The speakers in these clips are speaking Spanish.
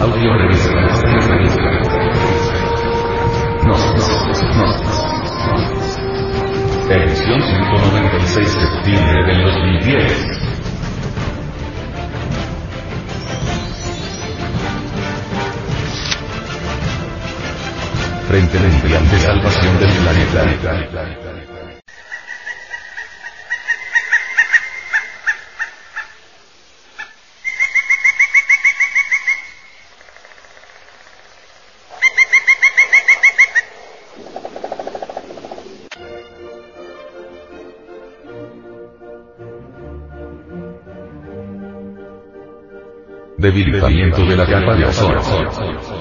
Audio revista. No, no, no. Edición 196 septiembre del 2010. Frente Mundial de Salvación del Planeta. Debilitamiento de la capa de ozono.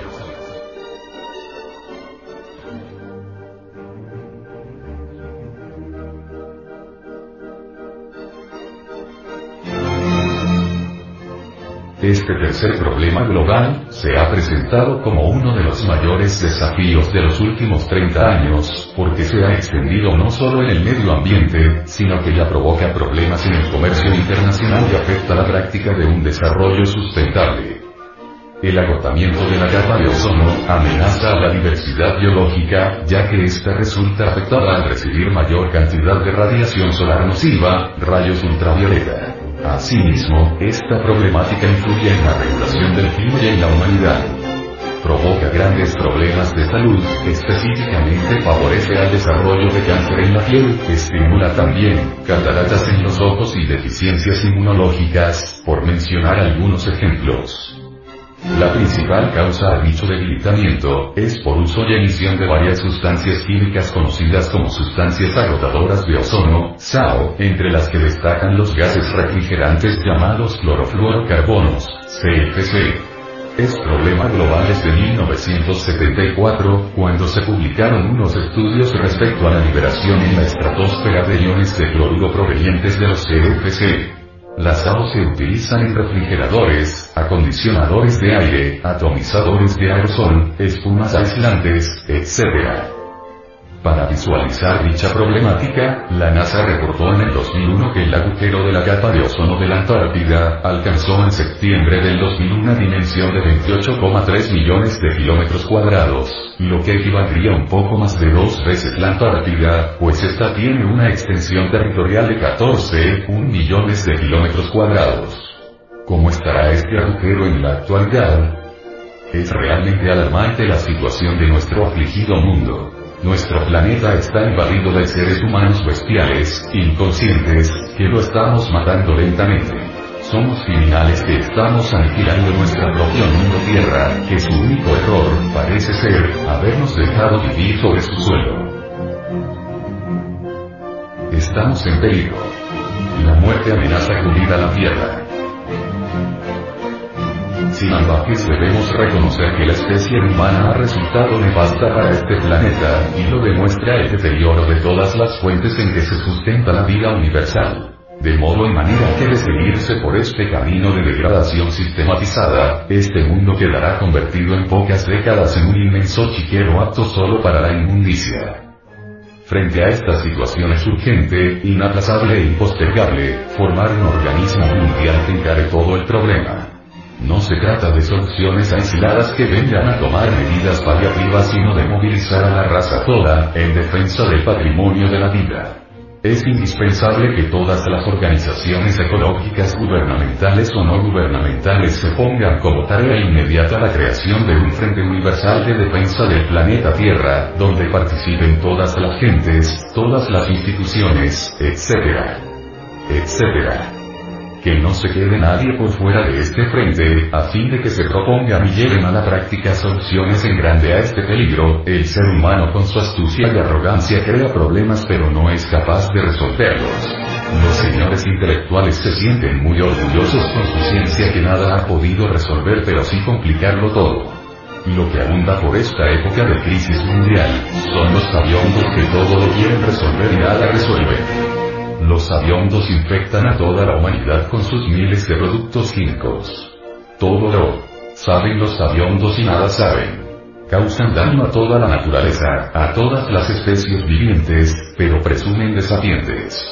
Este tercer problema global, se ha presentado como uno de los mayores desafíos de los últimos 30 años, porque se ha extendido no solo en el medio ambiente, sino que ya provoca problemas en el comercio internacional y afecta la práctica de un desarrollo sustentable. El agotamiento de la capa de ozono amenaza a la diversidad biológica, ya que ésta resulta afectada al recibir mayor cantidad de radiación solar nociva, rayos ultravioleta. Asimismo, esta problemática influye en la regulación del clima y en la humanidad. Provoca grandes problemas de salud, específicamente favorece al desarrollo de cáncer en la piel, estimula también cataratas en los ojos y deficiencias inmunológicas, por mencionar algunos ejemplos. La principal causa de dicho debilitamiento es por uso y emisión de varias sustancias químicas conocidas como sustancias agotadoras de ozono, SAO, entre las que destacan los gases refrigerantes llamados clorofluorocarbonos, CFC. Es problema global desde 1974, cuando se publicaron unos estudios respecto a la liberación en la estratosfera de iones de cloruro provenientes de los CFC. Las AO se utilizan en refrigeradores, acondicionadores de aire, atomizadores de aerosol, espumas aislantes, etc. Para visualizar dicha problemática, la NASA reportó en el 2001 que el agujero de la capa de ozono de la Antártida alcanzó en septiembre del 2001 una dimensión de 28,3 millones de kilómetros cuadrados, lo que equivaldría un poco más de dos veces la Antártida, pues esta tiene una extensión territorial de 14,1 millones de kilómetros cuadrados. ¿Cómo estará este agujero en la actualidad? Es realmente alarmante la situación de nuestro afligido mundo. Nuestro planeta está invadido de seres humanos bestiales, inconscientes, que lo estamos matando lentamente. Somos criminales que estamos aniquilando nuestra propia mundo Tierra, que su único error, parece ser, habernos dejado vivir sobre su suelo. Estamos en peligro. La muerte amenaza cubrir a la Tierra. Sin ambajes debemos reconocer que la especie humana ha resultado nefasta para este planeta, y lo demuestra el deterioro de todas las fuentes en que se sustenta la vida universal. De modo y manera que de seguirse por este camino de degradación sistematizada, este mundo quedará convertido en pocas décadas en un inmenso chiquero apto solo para la inmundicia. Frente a esta situación es urgente, inaplazable e impostergable, formar un organismo mundial que encare todo el problema. No se trata de soluciones aisladas que vengan a tomar medidas paliativas sino de movilizar a la raza toda, en defensa del patrimonio de la vida. Es indispensable que todas las organizaciones ecológicas gubernamentales o no gubernamentales se pongan como tarea inmediata la creación de un Frente Universal de Defensa del planeta Tierra, donde participen todas las gentes, todas las instituciones, etc. etc que no se quede nadie por fuera de este frente, a fin de que se propongan y lleven a la práctica soluciones en grande a este peligro, el ser humano con su astucia y arrogancia crea problemas pero no es capaz de resolverlos. Los señores intelectuales se sienten muy orgullosos con su ciencia que nada ha podido resolver pero sí complicarlo todo. Lo que abunda por esta época de crisis mundial, son los sabiondos que todo lo quieren resolver y nada resuelven. Los aviondos infectan a toda la humanidad con sus miles de productos químicos. Todo lo saben los aviondos y nada saben. Causan daño a toda la naturaleza, a todas las especies vivientes, pero presumen de sapientes.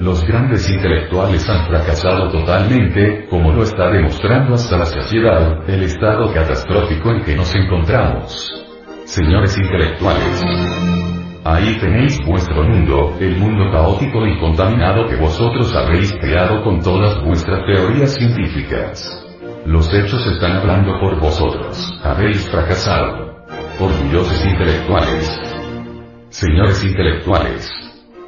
Los grandes intelectuales han fracasado totalmente, como lo está demostrando hasta la saciedad, el estado catastrófico en que nos encontramos. Señores intelectuales, ahí tenéis vuestro mundo, el mundo caótico y contaminado que vosotros habéis creado con todas vuestras teorías científicas. Los hechos están hablando por vosotros, habéis fracasado. Orgullosos intelectuales. Señores intelectuales,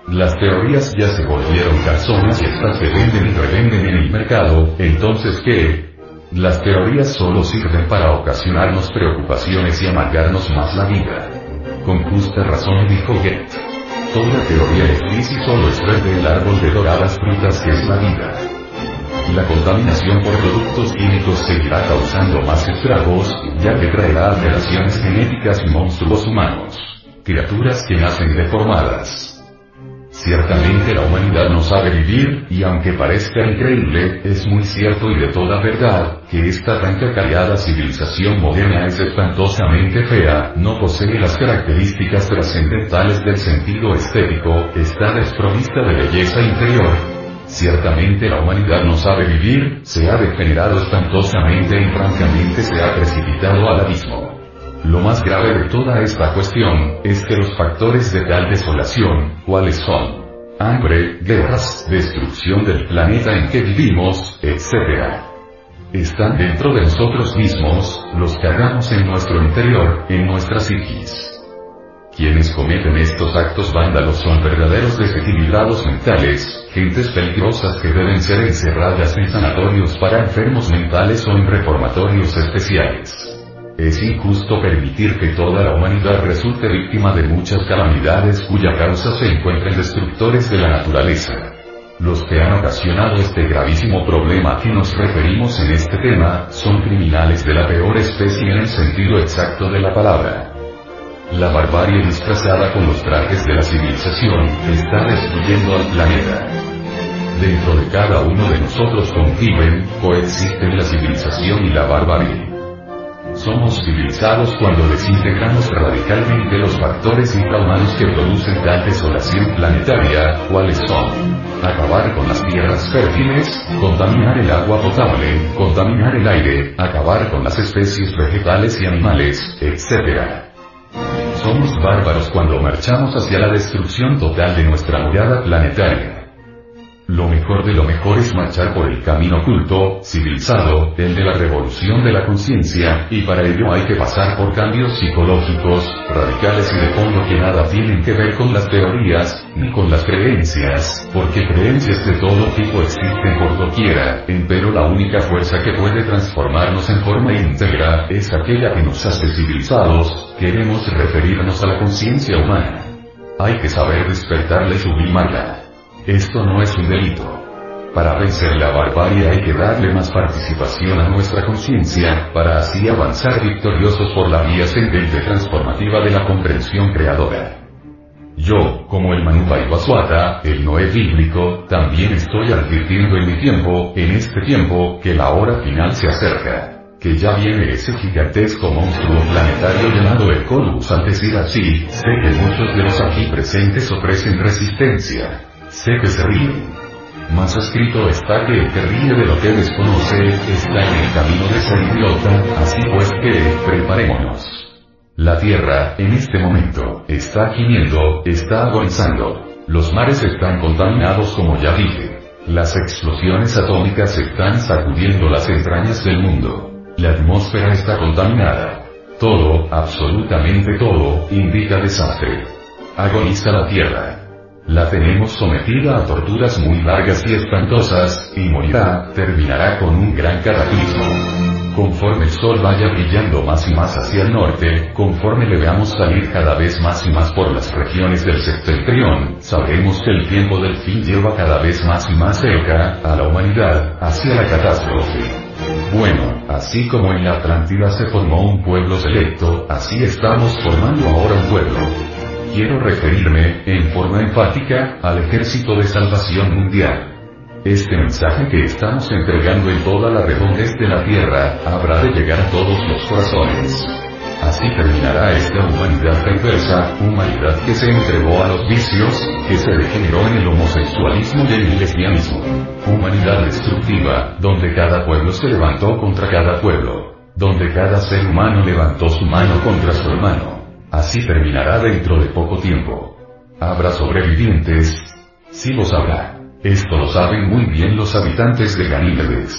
las teorías ya se volvieron calzonas y estas se venden y revenden en el mercado, entonces ¿qué? Las teorías solo sirven para ocasionarnos preocupaciones y amargarnos más la vida. Con justa razón dijo Goethe. Toda teoría es y solo es verde el árbol de doradas frutas que es la vida. La contaminación por productos químicos seguirá causando más estragos, ya que traerá alteraciones genéticas y monstruos humanos. Criaturas que nacen deformadas Ciertamente la humanidad no sabe vivir, y aunque parezca increíble, es muy cierto y de toda verdad, que esta tan cacaleada civilización moderna es espantosamente fea, no posee las características trascendentales del sentido estético, está desprovista de belleza interior. Ciertamente la humanidad no sabe vivir, se ha degenerado espantosamente y francamente se ha precipitado al abismo. Lo más grave de toda esta cuestión, es que los factores de tal desolación, ¿cuáles son? Hambre, guerras, destrucción del planeta en que vivimos, etc. Están dentro de nosotros mismos, los cargamos en nuestro interior, en nuestra psiquis. Quienes cometen estos actos vándalos son verdaderos desequilibrados mentales, gentes peligrosas que deben ser encerradas en sanatorios para enfermos mentales o en reformatorios especiales. Es injusto permitir que toda la humanidad resulte víctima de muchas calamidades cuya causa se encuentra en destructores de la naturaleza. Los que han ocasionado este gravísimo problema a que nos referimos en este tema, son criminales de la peor especie en el sentido exacto de la palabra. La barbarie disfrazada con los trajes de la civilización, está destruyendo al planeta. Dentro de cada uno de nosotros conviven, coexisten la civilización y la barbarie. Somos civilizados cuando desintegramos radicalmente los factores infrahumanos que producen tal desolación planetaria, cuáles son acabar con las tierras fértiles, contaminar el agua potable, contaminar el aire, acabar con las especies vegetales y animales, etc. Somos bárbaros cuando marchamos hacia la destrucción total de nuestra morada planetaria. Lo mejor de lo mejor es marchar por el camino oculto, civilizado, el de la revolución de la conciencia, y para ello hay que pasar por cambios psicológicos, radicales y de fondo que nada tienen que ver con las teorías, ni con las creencias, porque creencias de todo tipo existen por doquiera, pero la única fuerza que puede transformarnos en forma íntegra, es aquella que nos hace civilizados, queremos referirnos a la conciencia humana. Hay que saber despertarla y sublimarla. Esto no es un delito. Para vencer la barbarie hay que darle más participación a nuestra conciencia, para así avanzar victoriosos por la vía ascendente transformativa de la comprensión creadora. Yo, como el Manubai Baswata, el Noé bíblico, también estoy advirtiendo en mi tiempo, en este tiempo, que la hora final se acerca. Que ya viene ese gigantesco monstruo planetario llamado el Colus. Al decir así, sé que muchos de los aquí presentes ofrecen resistencia. Sé que se ríe. Más escrito está que el que ríe de lo que desconoce, está en el camino de ser idiota, así pues que, preparémonos. La Tierra, en este momento, está gimiendo, está agonizando. Los mares están contaminados como ya dije. Las explosiones atómicas están sacudiendo las entrañas del mundo. La atmósfera está contaminada. Todo, absolutamente todo, indica desastre. Agoniza la Tierra. La tenemos sometida a torturas muy largas y espantosas, y morirá, terminará con un gran cataclismo. Conforme el sol vaya brillando más y más hacia el norte, conforme le veamos salir cada vez más y más por las regiones del septentrión, sabremos que el tiempo del fin lleva cada vez más y más cerca, a la humanidad, hacia la catástrofe. Bueno, así como en la Atlántida se formó un pueblo selecto, así estamos formando ahora un pueblo quiero referirme, en forma enfática, al ejército de salvación mundial. Este mensaje que estamos entregando en toda la redondez de la tierra, habrá de llegar a todos los corazones. Así terminará esta humanidad perversa, humanidad que se entregó a los vicios, que se degeneró en el homosexualismo y el lesbianismo. Humanidad destructiva, donde cada pueblo se levantó contra cada pueblo. Donde cada ser humano levantó su mano contra su hermano. Así terminará dentro de poco tiempo. ¿Habrá sobrevivientes? Sí los habrá. Esto lo saben muy bien los habitantes de Ganímedes.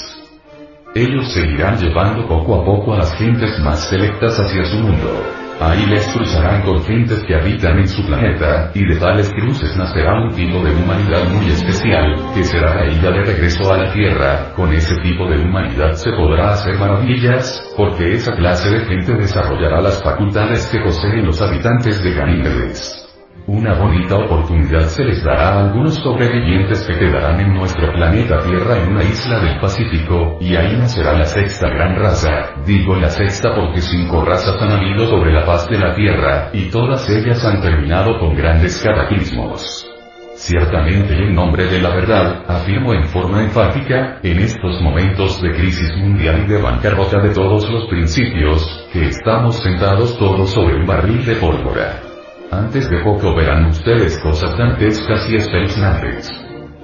Ellos seguirán llevando poco a poco a las gentes más selectas hacia su mundo. Ahí les cruzarán con gentes que habitan en su planeta, y de tales cruces nacerá un tipo de humanidad muy especial, que será la ida de regreso a la Tierra, con ese tipo de humanidad se podrá hacer maravillas, porque esa clase de gente desarrollará las facultades que poseen los habitantes de Ganímedes. Una bonita oportunidad se les dará a algunos sobrevivientes que quedarán en nuestro planeta Tierra en una isla del Pacífico, y ahí nacerá la sexta gran raza, digo la sexta porque cinco razas han habido sobre la faz de la Tierra, y todas ellas han terminado con grandes cataclismos. Ciertamente en nombre de la verdad, afirmo en forma enfática, en estos momentos de crisis mundial y de bancarrota de todos los principios, que estamos sentados todos sobre un barril de pólvora. Antes de poco verán ustedes cosas dantescas y espeluznantes.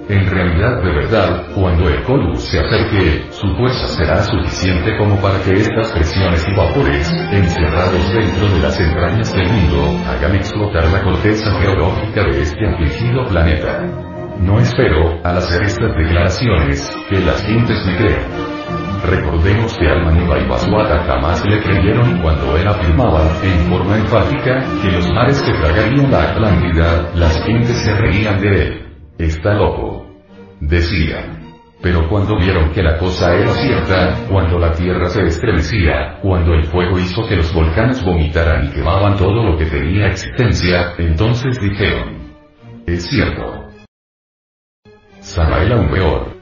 En realidad de verdad, cuando el Colus se acerque, su fuerza será suficiente como para que estas presiones y vapores, encerrados dentro de las entrañas del mundo, hagan explotar la corteza geológica de este afligido planeta. No espero, al hacer estas declaraciones, que las gentes me crean. Recordemos que al y Basuata jamás le creyeron cuando él afirmaba, en forma enfática, que los mares que tragarían la Atlántida, las gentes se reían de él. Está loco. Decían. Pero cuando vieron que la cosa era cierta, cuando la tierra se estremecía, cuando el fuego hizo que los volcanes vomitaran y quemaban todo lo que tenía existencia, entonces dijeron. Es cierto. Samael aún peor.